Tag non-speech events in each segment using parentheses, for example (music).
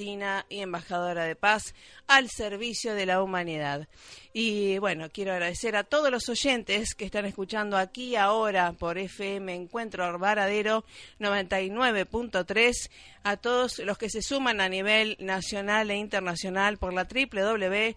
Y embajadora de paz al servicio de la humanidad. Y bueno, quiero agradecer a todos los oyentes que están escuchando aquí ahora por FM Encuentro Varadero 99.3, a todos los que se suman a nivel nacional e internacional por la www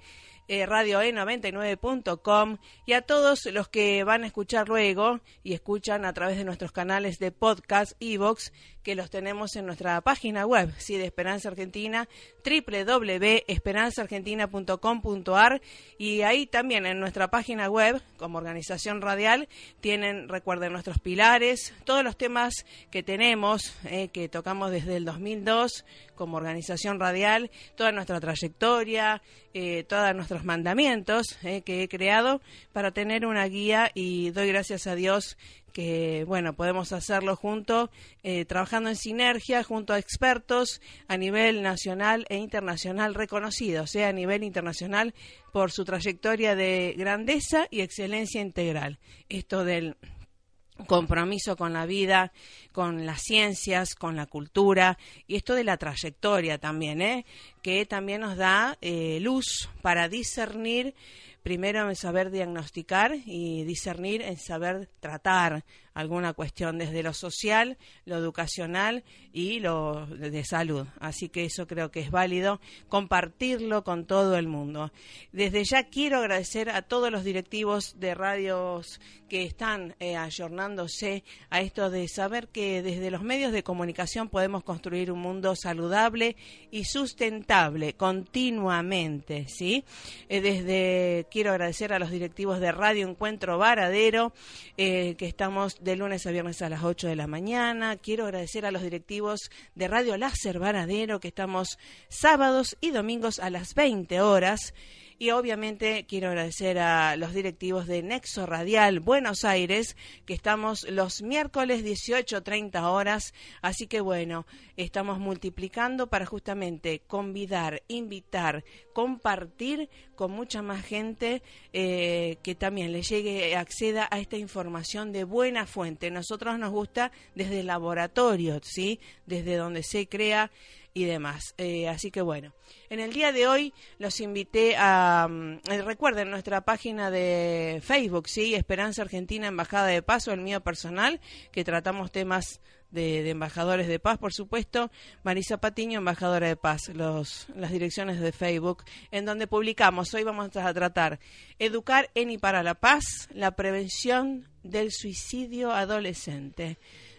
eh, radio e99.com y a todos los que van a escuchar luego y escuchan a través de nuestros canales de podcast, e-box, que los tenemos en nuestra página web, sí, de Esperanza Argentina, www.esperanzaargentina.com.ar y ahí también en nuestra página web, como organización radial, tienen, recuerden, nuestros pilares, todos los temas que tenemos, eh, que tocamos desde el 2002 como organización radial, toda nuestra trayectoria, eh, todos nuestros mandamientos eh, que he creado para tener una guía y doy gracias a Dios que bueno podemos hacerlo junto eh, trabajando en sinergia junto a expertos a nivel nacional e internacional reconocidos sea a nivel internacional por su trayectoria de grandeza y excelencia integral esto del compromiso con la vida, con las ciencias, con la cultura y esto de la trayectoria también, ¿eh? que también nos da eh, luz para discernir primero en saber diagnosticar y discernir en saber tratar alguna cuestión desde lo social, lo educacional y lo de salud. Así que eso creo que es válido compartirlo con todo el mundo. Desde ya quiero agradecer a todos los directivos de radios que están eh, ayornándose a esto de saber que desde los medios de comunicación podemos construir un mundo saludable y sustentable continuamente, ¿sí? Eh, desde quiero agradecer a los directivos de Radio Encuentro Varadero eh, que estamos de lunes a viernes a las 8 de la mañana. Quiero agradecer a los directivos de Radio Láser Varadero que estamos sábados y domingos a las 20 horas. Y obviamente quiero agradecer a los directivos de Nexo Radial Buenos Aires, que estamos los miércoles 18.30 horas. Así que bueno, estamos multiplicando para justamente convidar, invitar, compartir con mucha más gente eh, que también le llegue, acceda a esta información de buena fuente. Nosotros nos gusta desde el laboratorio, ¿sí? Desde donde se crea y demás. Eh, así que bueno, en el día de hoy los invité a, mm, eh, recuerden nuestra página de Facebook, sí, Esperanza Argentina Embajada de Paz, el mío personal, que tratamos temas de, embajadores de paz, por supuesto, Marisa Patiño, embajadora de paz, los, las direcciones de Facebook, en donde publicamos, hoy vamos a tratar Educar en y para la paz, la prevención del suicidio adolescente.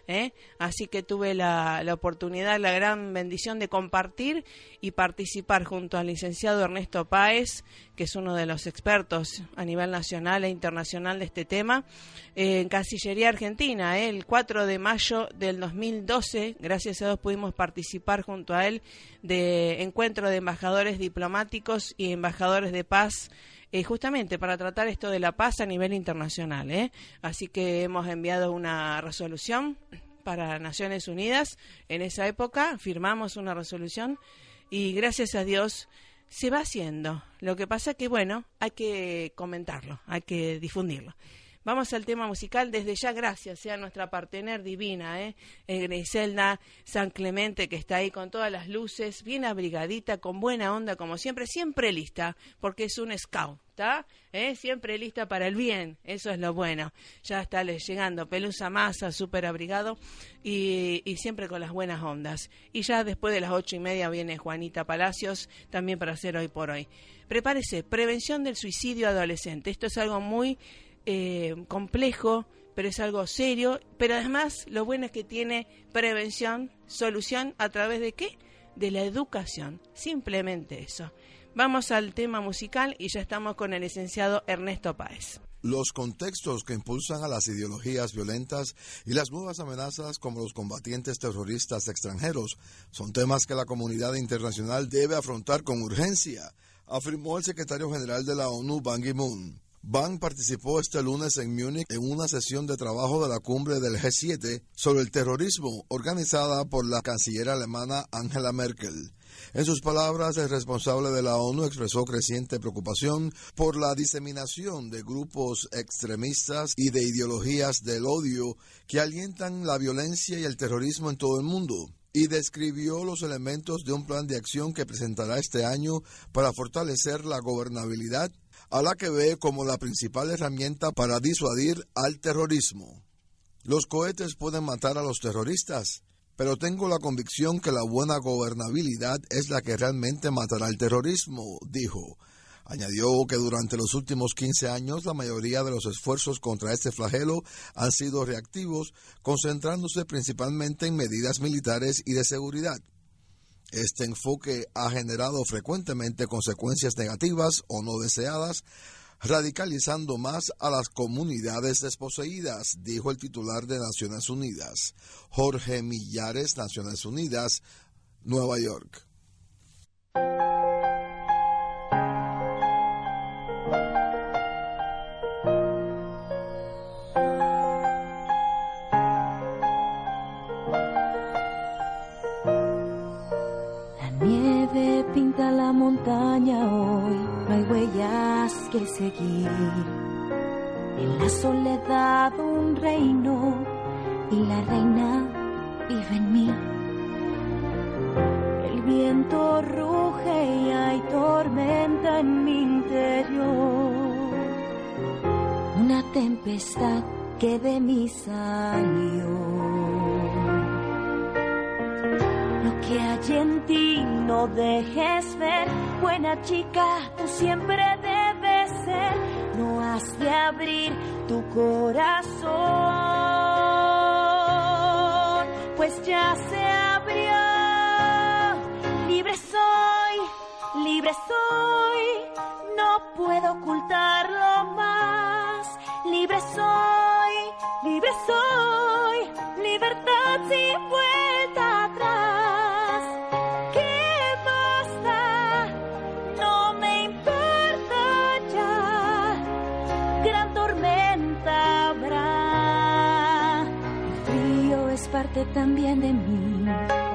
¿Eh? Así que tuve la, oportunidad, la gran bendición de compartir y participar junto al licenciado Ernesto Páez, que es uno de los expertos a nivel nacional e internacional de este tema, en Cancillería Argentina. ¿eh? El 4 de mayo del 2012, gracias a Dios pudimos participar junto a él de encuentro de embajadores diplomáticos y embajadores de paz eh, justamente para tratar esto de la paz a nivel internacional. ¿eh? Así que hemos enviado una resolución para Naciones Unidas. En esa época firmamos una resolución y gracias a Dios se va haciendo. Lo que pasa que, bueno, hay que comentarlo, hay que difundirlo. Vamos al tema musical. Desde ya, gracias sea nuestra partener divina, ¿eh? eh Griselda San Clemente, que está ahí con todas las luces, bien abrigadita, con buena onda, como siempre, siempre lista, porque es un scout. ¿Está? ¿Eh? Siempre lista para el bien, eso es lo bueno. Ya está llegando Pelusa Masa, súper abrigado y, y, siempre con las buenas ondas. Y ya después de las ocho y media viene Juanita Palacios, también para hacer hoy por hoy. Prepárese, prevención del suicidio adolescente. Esto es algo muy eh, complejo, pero es algo serio, pero además lo bueno es que tiene prevención, solución a través de qué? De la educación, simplemente eso. Vamos al tema musical y ya estamos con el licenciado Ernesto Páez. los contextos que impulsan a las ideologías violentas y las nuevas amenazas como los combatientes terroristas extranjeros son temas que la comunidad internacional debe afrontar con urgencia, afirmó el secretario general de la ONU, Ban Ki-moon. Ban participó este lunes en Múnich en una sesión de trabajo de la cumbre del G7 sobre el terrorismo organizada por la canciller alemana Angela Merkel. En sus palabras, el responsable de la ONU expresó creciente preocupación por la diseminación de grupos extremistas y de ideologías del odio que alientan la violencia y el terrorismo en todo el mundo y describió los elementos de un plan de acción que presentará este año para fortalecer la gobernabilidad, a la que ve como la principal herramienta para disuadir al terrorismo. Los cohetes pueden matar a los terroristas, pero tengo la convicción que la buena gobernabilidad es la que realmente matará el terrorismo, dijo. Añadió que durante los últimos 15 años la mayoría de los esfuerzos contra este flagelo han sido reactivos, concentrándose principalmente en medidas militares y de seguridad. Este enfoque ha generado frecuentemente consecuencias negativas o no deseadas, radicalizando más a las comunidades desposeídas, dijo el titular de Naciones Unidas, Jorge Millares, Naciones Unidas, Nueva York. Seguir. En la soledad un reino y la reina vive en mí. El viento ruge y hay tormenta en mi interior. Una tempestad que de mí salió. Que hay en ti no dejes ver, buena chica, tú siempre abrir tu corazón, pues ya se también de mí.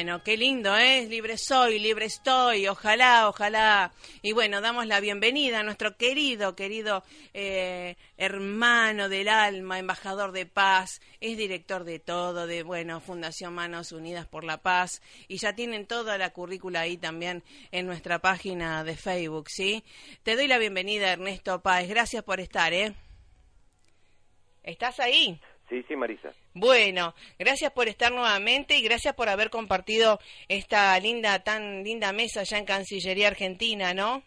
Bueno, qué lindo, ¿eh? Libre soy, libre estoy, ojalá, ojalá. Y bueno, damos la bienvenida a nuestro querido, querido eh, hermano del alma, embajador de paz, es director de todo, de, bueno, Fundación Manos Unidas por la Paz, y ya tienen toda la currícula ahí también en nuestra página de Facebook, ¿sí? Te doy la bienvenida, Ernesto Páez, gracias por estar, ¿eh? ¿Estás ahí? Sí, sí, Marisa. Bueno, gracias por estar nuevamente y gracias por haber compartido esta linda, tan linda mesa allá en Cancillería Argentina, ¿no?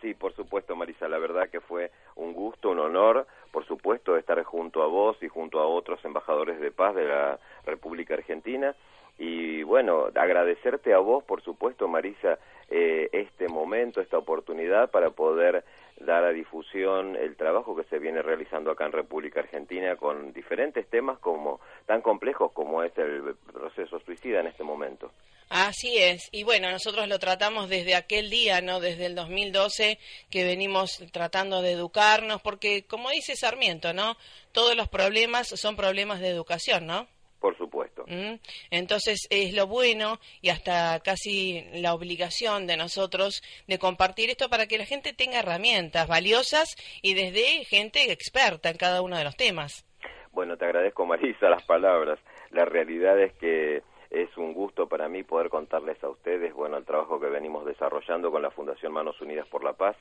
Sí, por supuesto, Marisa. La verdad que fue un gusto, un honor, por supuesto, estar junto a vos y junto a otros embajadores de paz de la República Argentina. Y bueno, agradecerte a vos, por supuesto, Marisa, eh, este momento, esta oportunidad para poder dar a difusión el trabajo que se viene realizando acá en República Argentina con diferentes temas como tan complejos como es el proceso suicida en este momento. Así es. Y bueno, nosotros lo tratamos desde aquel día, ¿no? Desde el 2012 que venimos tratando de educarnos, porque como dice Sarmiento, ¿no? Todos los problemas son problemas de educación, ¿no? ¿Mm? Entonces es lo bueno y hasta casi la obligación de nosotros de compartir esto para que la gente tenga herramientas valiosas y desde gente experta en cada uno de los temas. Bueno, te agradezco, Marisa, las palabras. La realidad es que es un gusto para mí poder contarles a ustedes, bueno, el trabajo que venimos desarrollando con la Fundación Manos Unidas por la Paz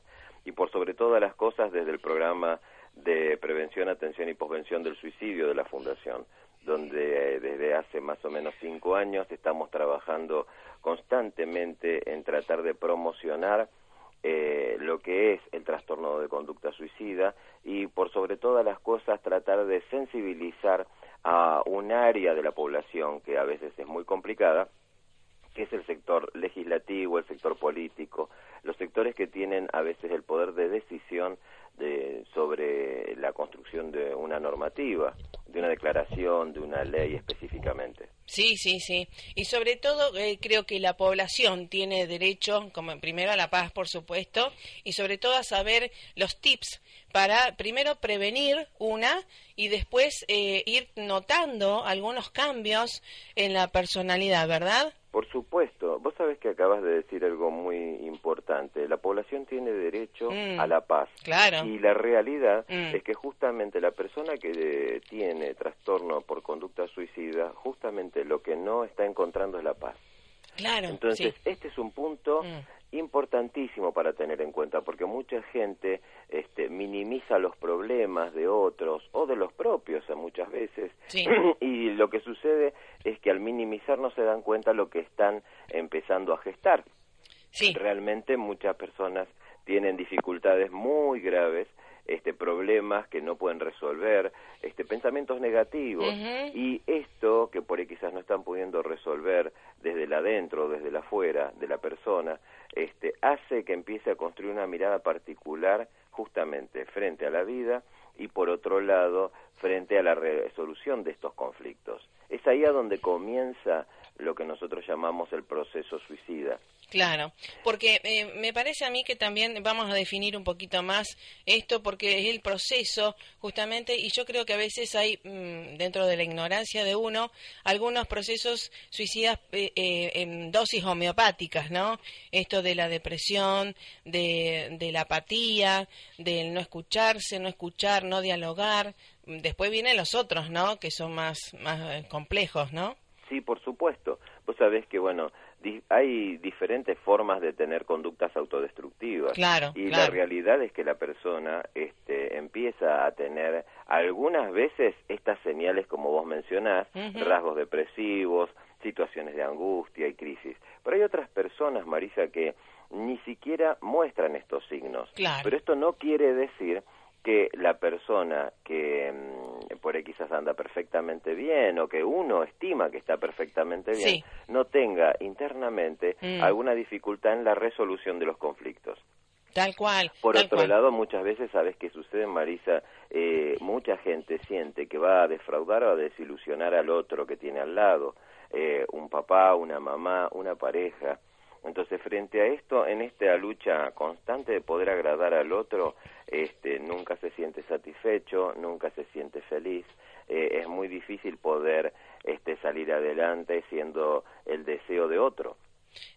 y por sobre todas las cosas desde el programa de prevención, atención y posvención del suicidio de la Fundación, donde eh, desde hace más o menos cinco años estamos trabajando constantemente en tratar de promocionar eh, lo que es el trastorno de conducta suicida y por sobre todas las cosas tratar de sensibilizar a un área de la población que a veces es muy complicada, que es el sector legislativo, el sector político, los sectores que tienen a veces el poder de decisión de, sobre la construcción de una normativa, de una declaración, de una ley específicamente. Sí, sí, sí. Y sobre todo eh, creo que la población tiene derecho, como primero a la paz, por supuesto, y sobre todo a saber los tips para primero prevenir una y después eh, ir notando algunos cambios en la personalidad, ¿verdad? Por supuesto, vos sabés que acabas de decir algo muy importante. La población tiene derecho Mm. a la paz. Claro. Y la realidad Mm. es que justamente la persona que tiene trastorno por conducta suicida, justamente lo que no está encontrando es la paz. Claro. Entonces, sí. este es un punto Mm. Importantísimo para tener en cuenta, porque mucha gente este, minimiza los problemas de otros o de los propios eh, muchas veces, Sí. (clears throat) y lo que sucede es que al minimizar no se dan cuenta lo que están empezando a gestar. Sí. Realmente muchas personas tienen dificultades muy graves, este problemas que no pueden resolver, este pensamientos negativos y esto que por ahí quizás no están pudiendo resolver desde el adentro, desde el afuera de la persona, este hace que empiece a construir una mirada particular justamente frente a la vida y por otro lado frente a la resolución de estos conflictos. Es ahí a donde comienza lo que nosotros llamamos el proceso suicida. Claro, porque eh, me parece a mí que también vamos a definir un poquito más esto porque es el proceso justamente y yo creo que a veces hay mm, dentro de la ignorancia de uno algunos procesos suicidas eh, eh, en dosis homeopáticas, ¿no? Esto de la depresión, de, de la apatía, del no escucharse, no escuchar, no dialogar. Después vienen los otros, ¿no? Que son más, más eh, complejos, ¿no? Sí, por supuesto. Vos sabés que, bueno, di- hay diferentes formas de tener conductas autodestructivas. Claro, Y la realidad es que la persona este, empieza a tener algunas veces estas señales, como vos mencionás, rasgos depresivos, situaciones de angustia y crisis. Pero hay otras personas, Marisa, que ni siquiera muestran estos signos. Claro. Pero esto no quiere decir que la persona que mm, por ahí quizás anda perfectamente bien o que uno estima que está perfectamente bien Sí. no tenga internamente Mm. alguna dificultad en la resolución de los conflictos. Tal cual. Por tal otro cual. lado, muchas veces, ¿sabes qué sucede, Marisa? Eh, mucha gente siente que va a defraudar o a desilusionar al otro que tiene al lado, eh, un papá, una mamá, una pareja. Entonces, frente a esto, en esta lucha constante de poder agradar al otro, este, nunca se siente satisfecho, nunca se siente feliz. Eh, es muy difícil poder este, salir adelante siendo el deseo de otro.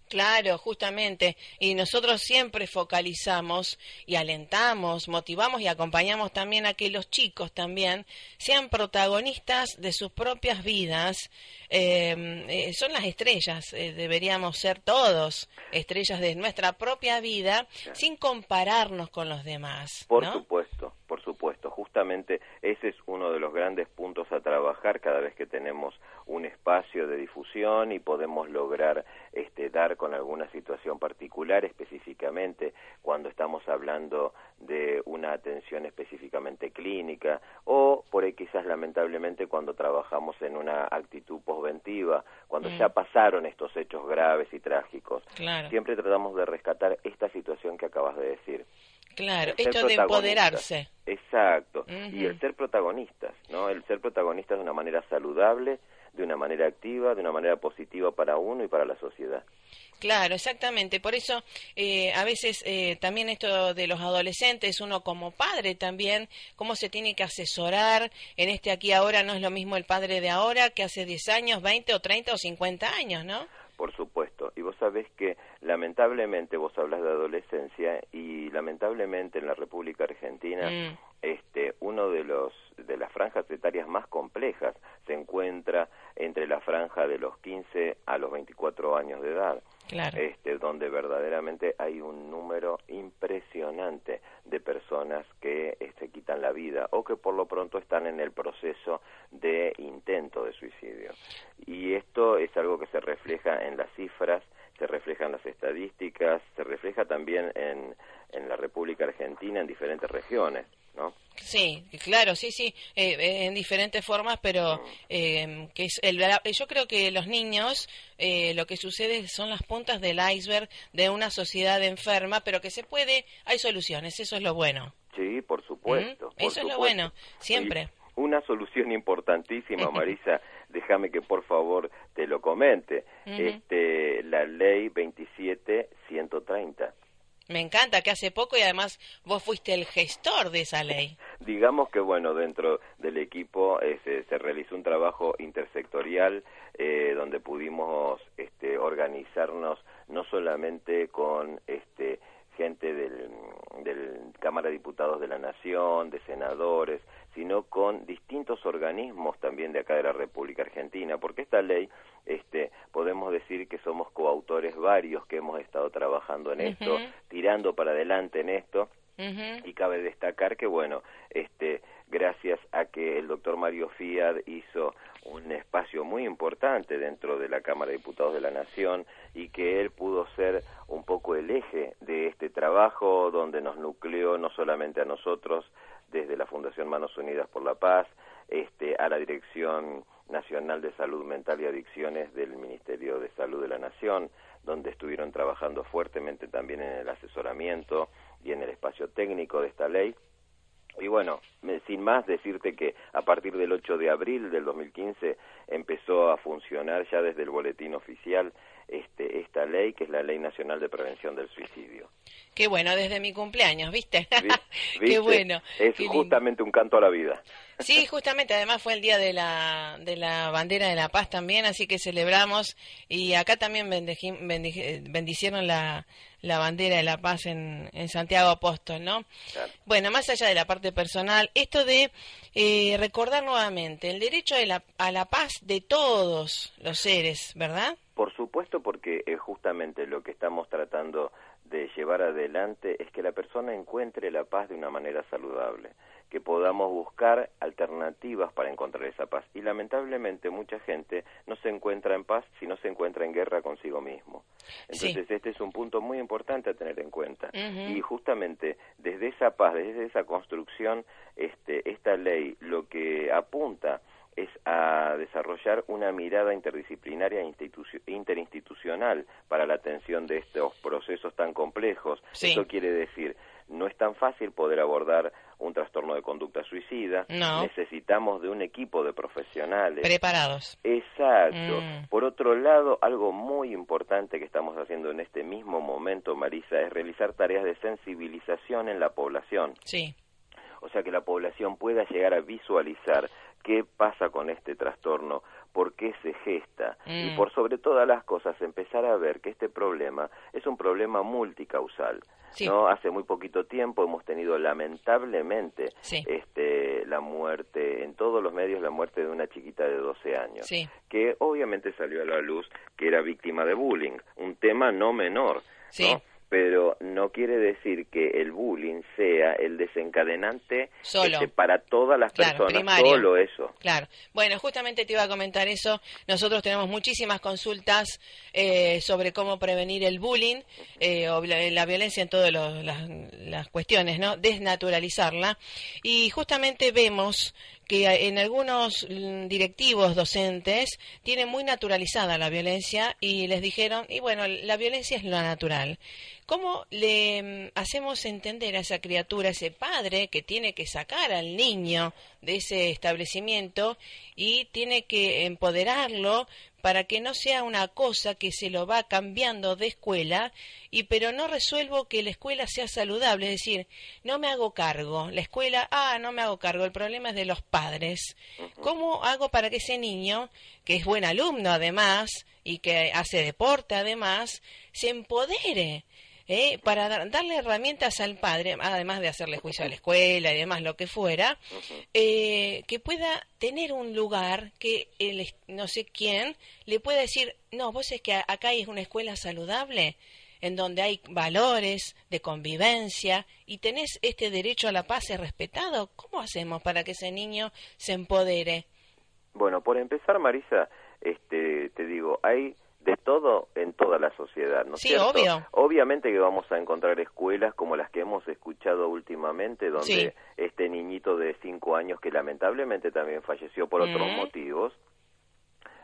Claro, justamente. Y nosotros siempre focalizamos y alentamos, motivamos y acompañamos también a que los chicos también sean protagonistas de sus propias vidas. Eh, eh, son las estrellas, eh, deberíamos ser todos estrellas de nuestra propia vida sin compararnos con los demás. Por ¿no? supuesto, por supuesto. Justamente ese es uno de los grandes puntos a trabajar cada vez que tenemos un espacio de difusión y podemos lograr este, dar con alguna situación particular, específicamente cuando estamos hablando de una atención específicamente clínica o por ahí quizás lamentablemente cuando trabajamos en una actitud posventiva, cuando Mm. ya pasaron estos hechos graves y trágicos. Claro. Siempre tratamos de rescatar esta situación que acabas de decir. Claro, esto de empoderarse. Exacto. Y el ser protagonistas, ¿no? El ser protagonistas de una manera saludable, de una manera activa, de una manera positiva para uno y para la sociedad. Claro, exactamente. Por eso, eh, a veces eh, también esto de los adolescentes, uno como padre también, cómo se tiene que asesorar en este aquí ahora, no es lo mismo el padre de ahora que hace 10 años, 20 o 30 o 50 años, ¿no? Por supuesto. Y vos sabés que lamentablemente vos hablas de adolescencia y lamentablemente en la República Argentina Mm. Este uno de los de las franjas etarias más complejas. Se encuentra entre la franja de los 15 a los 24 años de edad. Este, donde verdaderamente hay un número impresionante de personas que se este, quitan la vida o que por lo pronto están en el proceso de intento de suicidio. Y esto es algo que se refleja en las cifras, se refleja en las estadísticas, se refleja también en, en la República Argentina, en diferentes regiones. ¿No? Sí, claro, sí, sí, eh, eh, en diferentes formas, pero eh, que es el, yo creo que los niños lo que sucede son las puntas del iceberg de una sociedad enferma, pero que se puede, hay soluciones, eso es lo bueno. Sí, por supuesto. eso es lo bueno, siempre. una solución importantísima, (laughs) Marisa, déjame que por favor te lo comente, este, la ley 27130 me encanta que hace poco y además vos fuiste el gestor de esa ley. (laughs) Digamos que bueno, dentro del equipo eh, se, realizó un trabajo intersectorial eh, donde pudimos este, organizarnos no solamente con este, gente del, del Cámara de Diputados de la Nación, de senadores, sino con distintos organismos también de acá de la República Argentina, porque esta ley, este, podemos decir que somos coautores varios que hemos estado trabajando en esto, tirando para adelante en esto, y cabe destacar que, bueno, este, gracias a que el doctor Mario Fiat hizo un espacio muy importante dentro de la Cámara de Diputados de la Nación y que él pudo ser un poco el eje de este trabajo donde nos nucleó no solamente a nosotros desde la Fundación Manos Unidas por la Paz, este, a la Dirección Nacional de Salud Mental y Adicciones del Ministerio de Salud de la Nación, donde estuvieron trabajando fuertemente también en el asesoramiento y en el espacio técnico de esta ley. Y bueno, sin más decirte que a partir del 8 de abril del 2015 empezó a funcionar ya desde el boletín oficial este, esta ley, que es la Ley Nacional de Prevención del Suicidio. Qué bueno, desde mi cumpleaños, ¿viste? (laughs) Qué bueno. Es justamente un canto a la vida. Sí, justamente, además fue el día de la, de la bandera de la paz también, así que celebramos y acá también bendicieron la, la bandera de la paz en, en Santiago Apóstol, ¿no? Bueno, más allá de la parte personal, esto de eh, recordar nuevamente el derecho a la, a la paz de todos los seres, ¿verdad? Por supuesto, porque es justamente lo que estamos tratando de llevar adelante es que la persona encuentre la paz de una manera saludable, que podamos buscar alternativas para encontrar esa paz. Y lamentablemente mucha gente no se encuentra en paz si no se encuentra en guerra consigo mismo. Entonces este es un punto muy importante a tener en cuenta. Y justamente desde esa paz, desde esa construcción, este, esta ley lo que apunta es a desarrollar una mirada interdisciplinaria e interinstitucional para la atención de estos procesos tan complejos. Eso quiere decir, no es tan fácil poder abordar un trastorno de conducta suicida. Necesitamos de un equipo de profesionales. Preparados. Exacto. Mm. Por otro lado, algo muy importante que estamos haciendo en este mismo momento, Marisa, es realizar tareas de sensibilización en la población. Sí. O sea, que la población pueda llegar a visualizar qué pasa con este trastorno, por qué se gesta y mm. por sobre todas las cosas empezar a ver que este problema es un problema multicausal. ¿no? Hace muy poquito tiempo hemos tenido lamentablemente este, la muerte, en todos los medios, la muerte de una chiquita de 12 años, que obviamente salió a la luz que era víctima de bullying, un tema no menor. ¿no? Pero no quiere decir que el bullying sea el desencadenante este, para todas las personas, solo eso. Claro. Bueno, justamente te iba a comentar eso. Nosotros tenemos muchísimas consultas eh, sobre cómo prevenir el bullying eh, o la, violencia en todas las, las cuestiones, ¿no? Desnaturalizarla. Y justamente vemos que en algunos mm, directivos docentes tienen muy naturalizada la violencia y les dijeron, y bueno, la violencia es lo natural. ¿Cómo le mm, hacemos entender a esa criatura, a ese padre que tiene que sacar al niño de ese establecimiento y tiene que empoderarlo para que no sea una cosa que se lo va cambiando de escuela y pero no resuelvo que la escuela sea saludable, es decir, no me hago cargo, la escuela, ah, no me hago cargo, el problema es de los padres. ¿Cómo hago para que ese niño, que es buen alumno además y que hace deporte además, se empodere? Eh, para darle herramientas al padre, además de hacerle juicio a la escuela y demás, lo que fuera, eh, que pueda tener un lugar que el, no sé quién le pueda decir, no, vos es que acá hay una escuela saludable en donde hay valores de convivencia y tenés este derecho a la paz y respetado. ¿Cómo hacemos para que ese niño se empodere? Bueno, por empezar, Marisa, este, te digo, hay de todo en toda la sociedad, ¿no sí, obvio. Obviamente que vamos a encontrar escuelas como las que hemos escuchado últimamente, donde este niñito de cinco años que lamentablemente también falleció por otros motivos,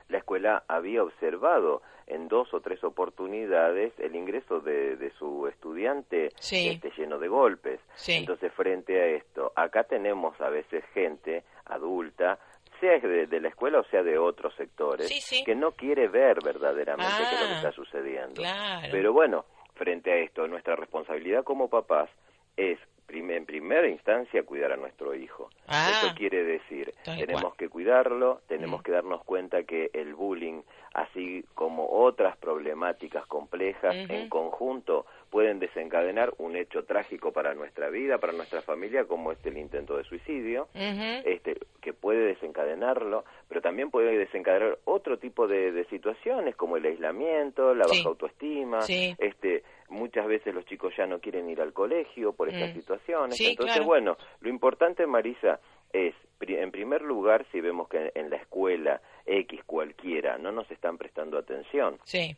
la escuela había observado en dos o tres oportunidades el ingreso de, su estudiante este, lleno de golpes. Entonces, frente a esto, acá tenemos a veces gente adulta sea de, la escuela o sea de otros sectores, que no quiere ver verdaderamente qué es lo que ah, está sucediendo. Pero bueno, frente a esto, nuestra responsabilidad como papás es en primera instancia cuidar a nuestro hijo. Ah, Eso quiere decir, tenemos que cuidarlo, tenemos mm. que darnos cuenta que el bullying, así como otras problemáticas complejas en conjunto, pueden desencadenar un hecho trágico para nuestra vida, para nuestra familia, como este el intento de suicidio, este, que puede desencadenarlo, pero también puede desencadenar otro tipo de, situaciones, como el aislamiento, la baja autoestima, este, muchas veces los chicos ya no quieren ir al colegio por estas mm. situaciones. Entonces, bueno, lo importante, Marisa, es, en primer lugar, si vemos que en la escuela X cualquiera no nos están prestando atención, sí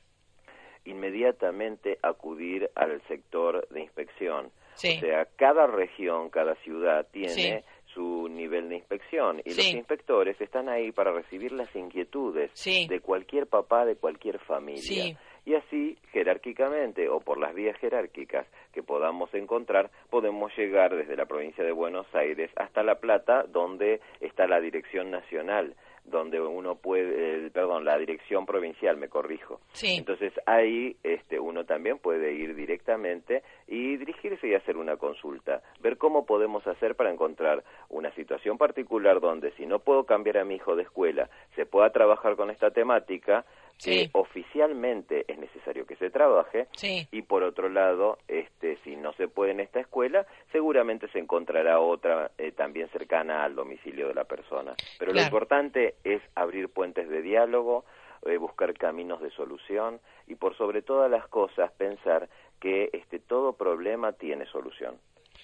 inmediatamente acudir al sector de inspección. O sea, cada región, cada ciudad tiene su nivel de inspección y los inspectores están ahí para recibir las inquietudes de cualquier papá, de cualquier familia. Y así, jerárquicamente o por las vías jerárquicas que podamos encontrar, podemos llegar desde la provincia de Buenos Aires hasta La Plata, donde está la Dirección Nacional donde uno puede, perdón, la dirección provincial, me corrijo. Entonces ahí este, uno también puede ir directamente y dirigirse y hacer una consulta, ver cómo podemos hacer para encontrar una situación particular donde si no puedo cambiar a mi hijo de escuela, se pueda trabajar con esta temática, que oficialmente es necesario que se trabaje. Y por otro lado este si no se puede en esta escuela seguramente se encontrará otra eh, también cercana al domicilio de la persona. Pero lo importante es abrir puentes de diálogo eh, buscar caminos de solución y por sobre todas las cosas pensar que este todo problema tiene solución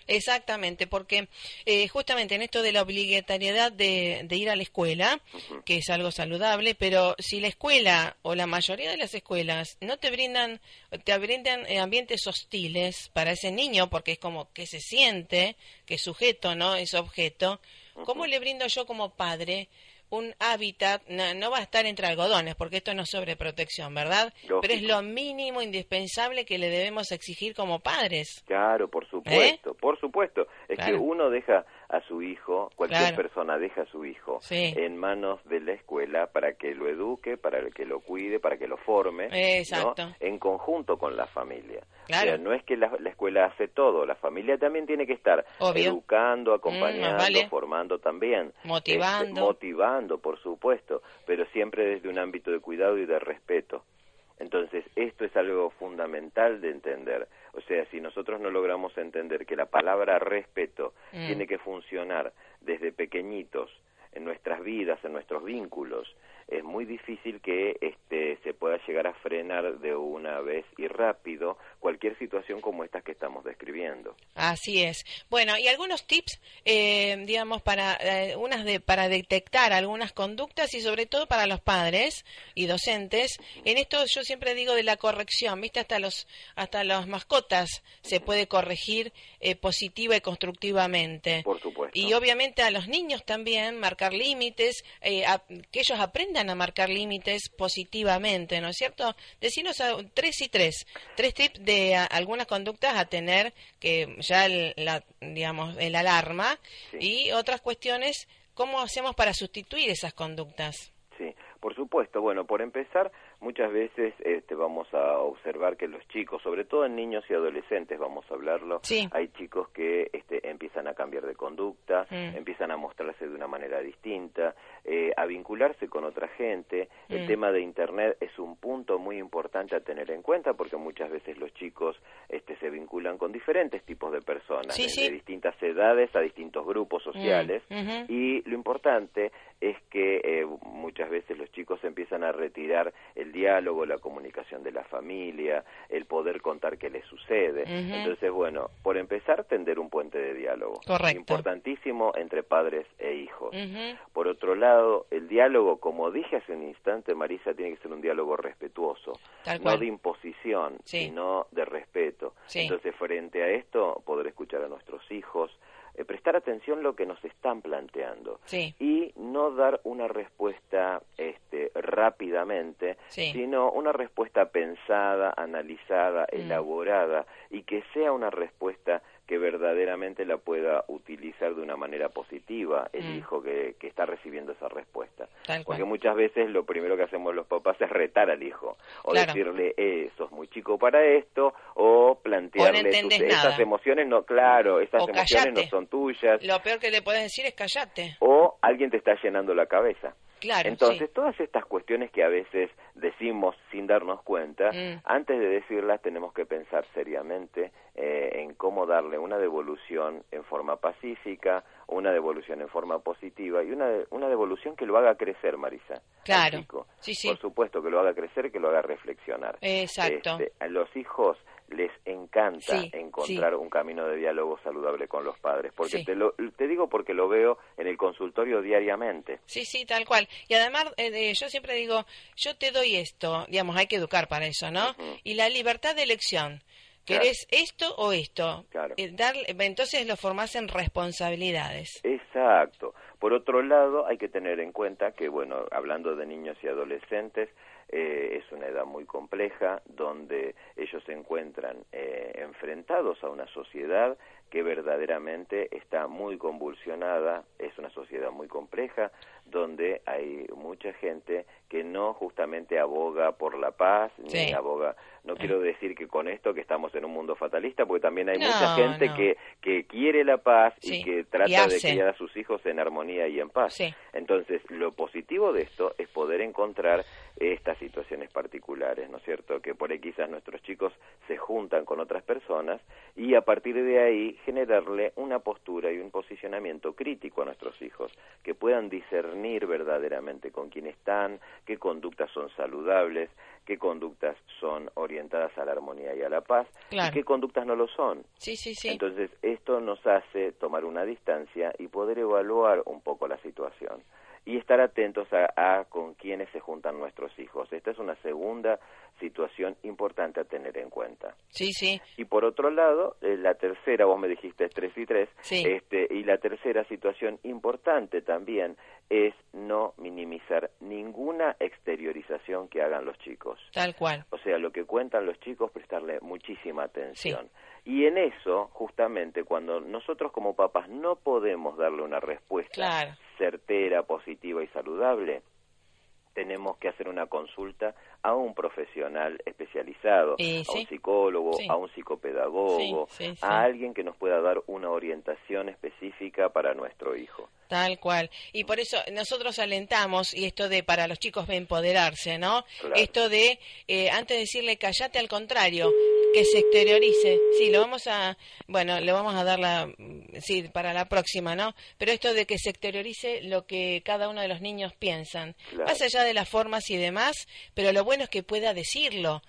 Exactamente, porque eh, justamente en esto de la obligatoriedad de, ir a la escuela, que es algo saludable, pero si la escuela o la mayoría de las escuelas no te brindan, te brindan eh, ambientes hostiles para ese niño, porque es como que se siente que es sujeto, ¿no? Es objeto, ¿cómo le brindo yo como padre un hábitat, no, va a estar entre algodones, porque esto no es sobreprotección, ¿verdad? Pero es lo mínimo indispensable que le debemos exigir como padres. Claro, por supuesto, ¿Eh? por supuesto. Es que uno deja a su hijo, cualquier persona deja a su hijo en manos de la escuela para que lo eduque, para que lo cuide, para que lo forme, en conjunto con la familia. no es que la, escuela hace todo, la familia también tiene que estar educando, mm, acompañando, formando también. Motivando. Este, motivando, por supuesto, pero siempre desde un ámbito de cuidado y de respeto. Entonces, esto es algo fundamental de entender. O sea, si nosotros no logramos entender que la palabra respeto mm. tiene que funcionar desde pequeñitos en nuestras vidas, en nuestros vínculos, es muy difícil que este, se pueda llegar a frenar de una vez y rápido cualquier situación como esta que estamos describiendo. Así es. Bueno, y algunos tips, eh, digamos, para eh, unas de, para detectar algunas conductas y sobre todo para los padres y docentes. En esto yo siempre digo de la corrección, viste, hasta los hasta las mascotas se puede corregir eh, positiva y constructivamente. Por supuesto. Y obviamente a los niños también marcar límites, que ellos aprendan a marcar límites positivamente, ¿no es cierto? Decinos tres y tres, tres tips de algunas conductas a tener que ya la, digamos el alarma y otras cuestiones, ¿cómo hacemos para sustituir esas conductas? Sí, por supuesto. Bueno, por empezar, muchas veces este, vamos a observar que los chicos, sobre todo en niños y adolescentes, vamos a hablarlo, hay chicos que este, empiezan a cambiar de conducta, mm. empiezan a mostrarse de una manera distinta, eh, a vincularse con otra gente. El tema de Internet es un punto muy importante a tener en cuenta porque muchas veces los chicos este, se vinculan con diferentes tipos de personas, de distintas edades a distintos grupos mm. sociales. Y lo importante es que eh, muchas veces los chicos empiezan a retirar el diálogo, la comunicación de la familia, el poder contar qué les sucede. Entonces, bueno, por empezar, tender un puente de diálogo. Importantísimo entre padres e hijos. Por otro lado, el diálogo, como dije hace un instante, Marisa, tiene que ser un diálogo respetuoso, no de imposición, sino de respeto. Entonces, frente a esto, poder escuchar a nuestros hijos, eh, prestar atención a lo que nos están planteando y no dar una respuesta rápidamente, sino una respuesta pensada, analizada, mm. elaborada y que sea una respuesta que verdaderamente la pueda utilizar de una manera positiva el mm. hijo que, que, está recibiendo esa respuesta. Porque muchas veces lo primero que hacemos los papás es retar al hijo o decirle, eh, sos muy chico para esto, o plantearle esas emociones, no, claro, esas emociones no son tuyas. Lo peor que le puedes decir es callate. O alguien te está llenando la cabeza. Entonces, todas estas cuestiones que a veces decimos sin darnos cuenta, mm. antes de decirlas tenemos que pensar seriamente eh, en cómo darle una devolución en forma pacífica, una devolución en forma positiva y una, una devolución que lo haga crecer, Marisa. Claro. Sí, Por supuesto, que lo haga crecer, que lo haga reflexionar. Exacto. Este, a los hijos les encanta encontrar un camino de diálogo saludable con los padres, porque te, lo, te digo porque lo veo en el consultorio diariamente. Sí, sí, tal cual. Y además, eh, yo siempre digo, yo te doy esto, digamos, hay que educar para eso, ¿no? Y la libertad de elección. ¿Querés esto o esto? Claro. Eh, entonces lo formás en responsabilidades. Exacto. Por otro lado, hay que tener en cuenta que, bueno, hablando de niños y adolescentes, eh, es una edad muy compleja donde ellos se encuentran eh, enfrentados a una sociedad que verdaderamente está muy convulsionada, es una sociedad muy compleja, donde hay mucha gente que no justamente aboga por la paz, ni aboga, no quiero decir que con esto que estamos en un mundo fatalista, porque también hay mucha gente que, que quiere la paz y que trata de criar a sus hijos en armonía y en paz. Entonces, lo positivo de esto es poder encontrar estas situaciones particulares, ¿no es cierto? Que por ahí quizás nuestros chicos se juntan con otras personas y a partir de ahí generarle una postura y un posicionamiento crítico a nuestros hijos, que puedan discernir verdaderamente con quién están, qué conductas son saludables, qué conductas son orientadas a la armonía y a la paz y qué conductas no lo son. Sí, sí, sí. Entonces, esto nos hace tomar una distancia y poder evaluar un poco la situación y estar atentos a, con quiénes se juntan nuestros hijos. Esta es una segunda situación importante a tener en cuenta. Sí, sí. Y por otro lado, eh, la tercera, vos me dijiste tres y tres, este, y la tercera situación importante también es no minimizar ninguna exteriorización que hagan los chicos. Tal cual. O sea, lo que cuentan los chicos, prestarle muchísima atención. Y en eso, justamente, cuando nosotros como papás no podemos darle una respuesta certera, positiva y saludable, tenemos que hacer una consulta a un profesional especializado, a un psicólogo, a un psicopedagogo, a alguien que nos pueda dar una orientación específica para nuestro hijo. Tal cual. Y por eso nosotros alentamos, y esto de para los chicos de empoderarse, ¿no? Esto de, eh, antes de decirle callate, al contrario, que se exteriorice. Sí, lo vamos a, bueno, le vamos a dar la, sí, para la próxima, ¿no? Pero esto de que se exteriorice lo que cada uno de los niños piensan, más allá de las formas y demás, pero lo bueno es que pueda decirlo.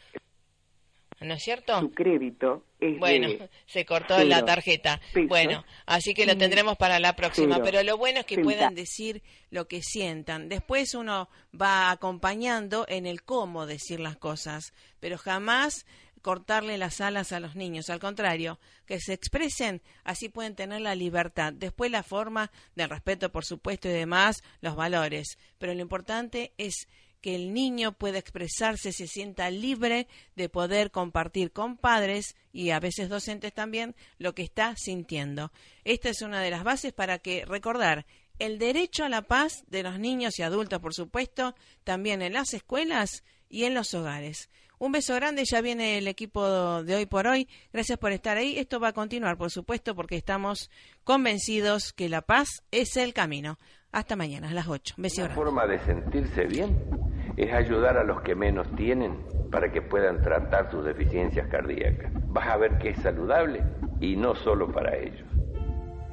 ¿No es cierto? Su crédito es Bueno, (laughs) se cortó la tarjeta. Bueno, así que lo tendremos para la próxima. Pero lo bueno es que puedan decir lo que sientan. Después uno va acompañando en el cómo decir las cosas, pero jamás cortarle las alas a los niños, al contrario, que se expresen, así pueden tener la libertad. Después la forma del respeto, por supuesto, y demás, los valores. Pero lo importante es que el niño pueda expresarse, se sienta libre de poder compartir con padres y a veces docentes también lo que está sintiendo. Esta es una de las bases para que recordar el derecho a la paz de los niños y adultos, por supuesto, también en las escuelas y en los hogares. Un beso grande, ya viene el equipo de hoy por hoy. Gracias por estar ahí. Esto va a continuar, por supuesto, porque estamos convencidos que la paz es el camino. Hasta mañana, a las 8. Beso La forma de sentirse bien es ayudar a los que menos tienen para que puedan tratar sus deficiencias cardíacas. Vas a ver que es saludable y no solo para ellos.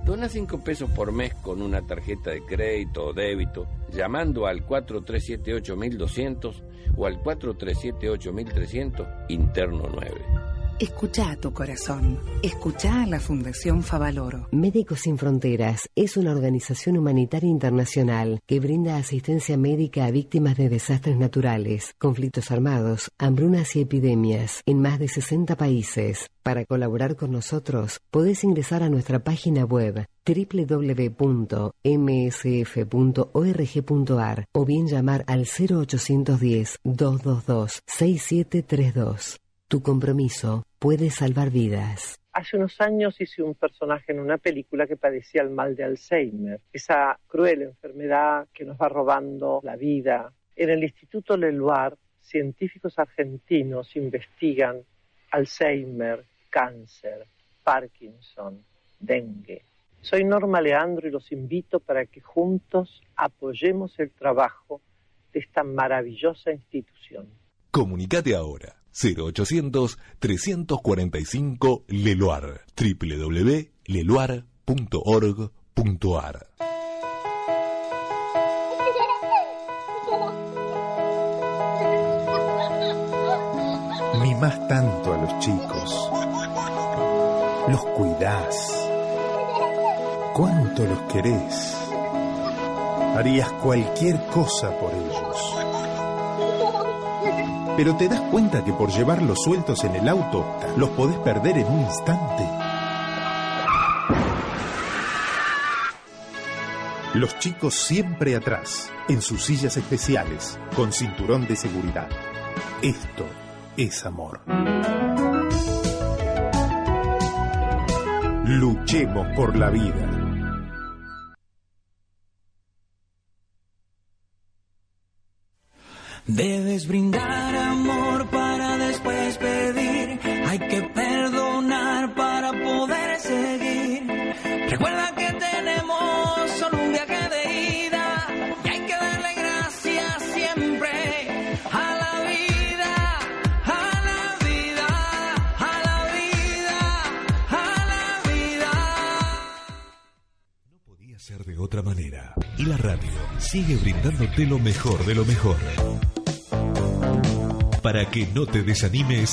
Dona 5 pesos por mes con una tarjeta de crédito o débito llamando al 4378-1200 o al 4378-1300 interno 9. Escucha a tu corazón. Escucha a la Fundación Favaloro. Médicos Sin Fronteras es una organización humanitaria internacional que brinda asistencia médica a víctimas de desastres naturales, conflictos armados, hambrunas y epidemias en más de 60 países. Para colaborar con nosotros, podés ingresar a nuestra página web www.msf.org.ar o bien llamar al 0810 222 6732. Tu compromiso puede salvar vidas. Hace unos años hice un personaje en una película que padecía el mal de Alzheimer, esa cruel enfermedad que nos va robando la vida. En el Instituto Leluar, científicos argentinos investigan Alzheimer, cáncer, Parkinson, dengue. Soy Norma Leandro y los invito para que juntos apoyemos el trabajo de esta maravillosa institución. Comunicate ahora 0800-345 Leloir www.leloir.org.ar Mimás tanto a los chicos. Los cuidás. ¿Cuánto los querés? Harías cualquier cosa por ellos. Pero te das cuenta que por llevarlos sueltos en el auto, los podés perder en un instante. Los chicos siempre atrás, en sus sillas especiales, con cinturón de seguridad. Esto es amor. Luchemos por la vida. Debes brindar amor para después pedir. Hay que perdonar para poder seguir. Recuerda que tenemos solo un viaje de ida y hay que darle gracias siempre a la vida, a la vida, a la vida, a la vida. Podía ser de otra manera. Y la radio sigue brindándote lo mejor de lo mejor. Para que no te desanimes,